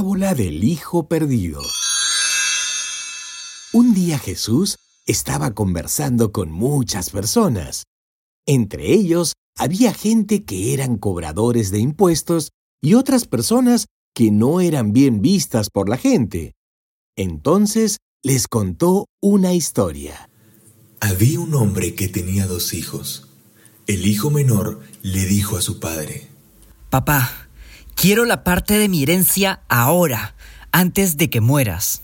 Parábola del Hijo Perdido. Un día Jesús estaba conversando con muchas personas. Entre ellos había gente que eran cobradores de impuestos y otras personas que no eran bien vistas por la gente. Entonces les contó una historia. Había un hombre que tenía dos hijos. El hijo menor le dijo a su padre, Papá, Quiero la parte de mi herencia ahora, antes de que mueras.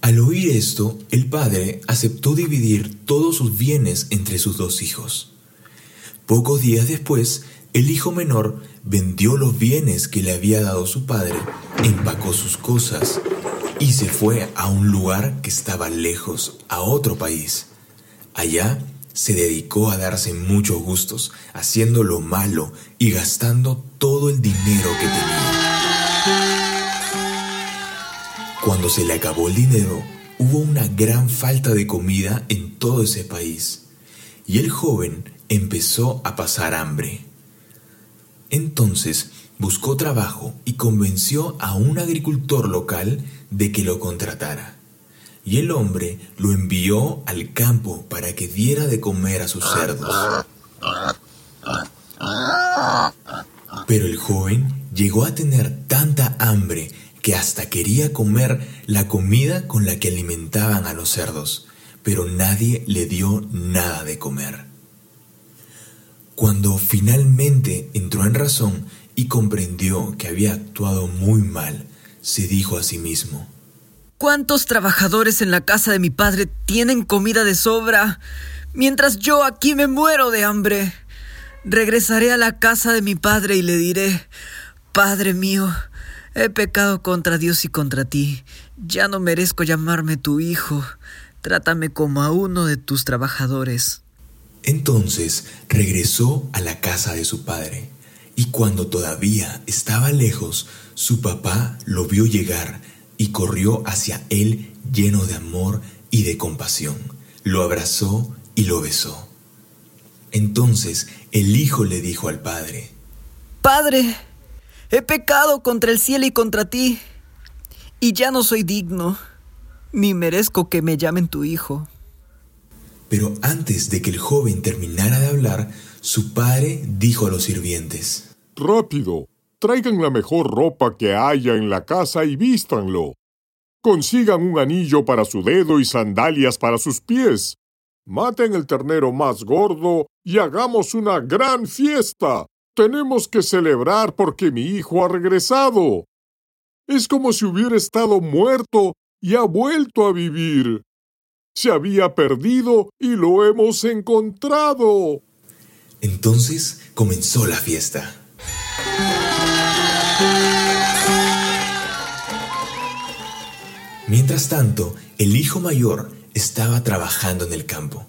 Al oír esto, el padre aceptó dividir todos sus bienes entre sus dos hijos. Pocos días después, el hijo menor vendió los bienes que le había dado su padre, empacó sus cosas y se fue a un lugar que estaba lejos, a otro país. Allá se dedicó a darse muchos gustos, haciendo lo malo y gastando todo el dinero que tenía. Cuando se le acabó el dinero, hubo una gran falta de comida en todo ese país, y el joven empezó a pasar hambre. Entonces buscó trabajo y convenció a un agricultor local de que lo contratara. Y el hombre lo envió al campo para que diera de comer a sus cerdos. Pero el joven llegó a tener tanta hambre que hasta quería comer la comida con la que alimentaban a los cerdos, pero nadie le dio nada de comer. Cuando finalmente entró en razón y comprendió que había actuado muy mal, se dijo a sí mismo, ¿Cuántos trabajadores en la casa de mi padre tienen comida de sobra, mientras yo aquí me muero de hambre? Regresaré a la casa de mi padre y le diré, Padre mío, he pecado contra Dios y contra ti, ya no merezco llamarme tu hijo, trátame como a uno de tus trabajadores. Entonces regresó a la casa de su padre, y cuando todavía estaba lejos, su papá lo vio llegar y corrió hacia él lleno de amor y de compasión. Lo abrazó y lo besó. Entonces el hijo le dijo al padre, Padre, he pecado contra el cielo y contra ti, y ya no soy digno, ni merezco que me llamen tu hijo. Pero antes de que el joven terminara de hablar, su padre dijo a los sirvientes, Rápido, Traigan la mejor ropa que haya en la casa y vístanlo. Consigan un anillo para su dedo y sandalias para sus pies. Maten el ternero más gordo y hagamos una gran fiesta. Tenemos que celebrar porque mi hijo ha regresado. Es como si hubiera estado muerto y ha vuelto a vivir. Se había perdido y lo hemos encontrado. Entonces comenzó la fiesta. Mientras tanto, el hijo mayor estaba trabajando en el campo,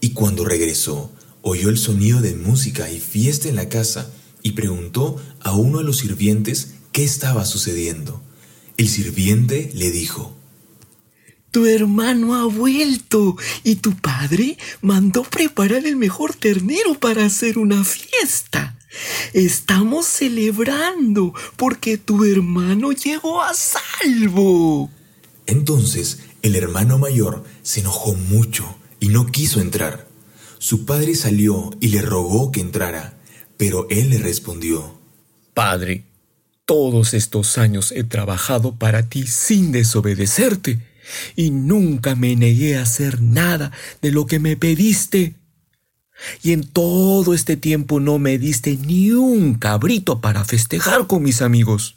y cuando regresó, oyó el sonido de música y fiesta en la casa, y preguntó a uno de los sirvientes qué estaba sucediendo. El sirviente le dijo, Tu hermano ha vuelto y tu padre mandó preparar el mejor ternero para hacer una fiesta. Estamos celebrando porque tu hermano llegó a salvo. Entonces el hermano mayor se enojó mucho y no quiso entrar. Su padre salió y le rogó que entrara, pero él le respondió, Padre, todos estos años he trabajado para ti sin desobedecerte y nunca me negué a hacer nada de lo que me pediste. Y en todo este tiempo no me diste ni un cabrito para festejar con mis amigos.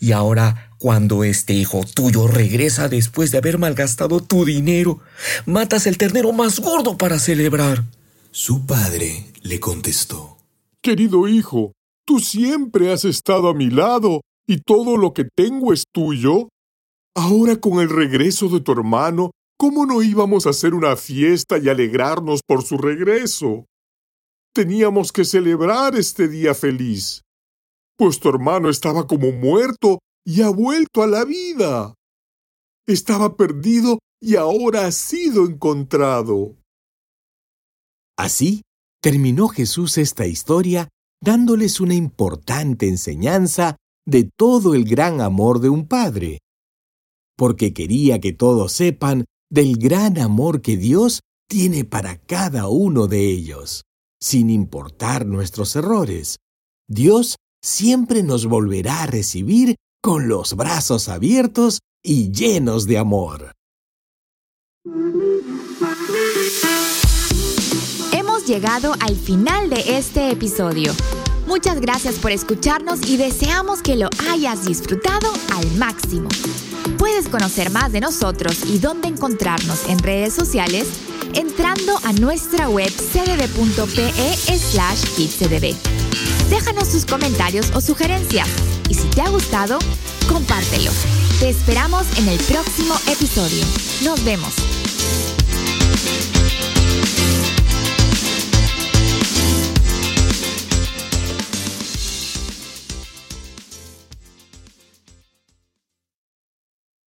Y ahora, cuando este hijo tuyo regresa después de haber malgastado tu dinero, matas el ternero más gordo para celebrar. Su padre le contestó. Querido hijo, tú siempre has estado a mi lado y todo lo que tengo es tuyo. Ahora con el regreso de tu hermano, ¿cómo no íbamos a hacer una fiesta y alegrarnos por su regreso? Teníamos que celebrar este día feliz, pues tu hermano estaba como muerto y ha vuelto a la vida. Estaba perdido y ahora ha sido encontrado. Así terminó Jesús esta historia dándoles una importante enseñanza de todo el gran amor de un padre, porque quería que todos sepan del gran amor que Dios tiene para cada uno de ellos. Sin importar nuestros errores, Dios siempre nos volverá a recibir con los brazos abiertos y llenos de amor. Hemos llegado al final de este episodio. Muchas gracias por escucharnos y deseamos que lo hayas disfrutado al máximo. Puedes conocer más de nosotros y dónde encontrarnos en redes sociales entrando a nuestra web cdb.pe slash kidscdb. Déjanos tus comentarios o sugerencias y si te ha gustado, compártelo. Te esperamos en el próximo episodio. Nos vemos.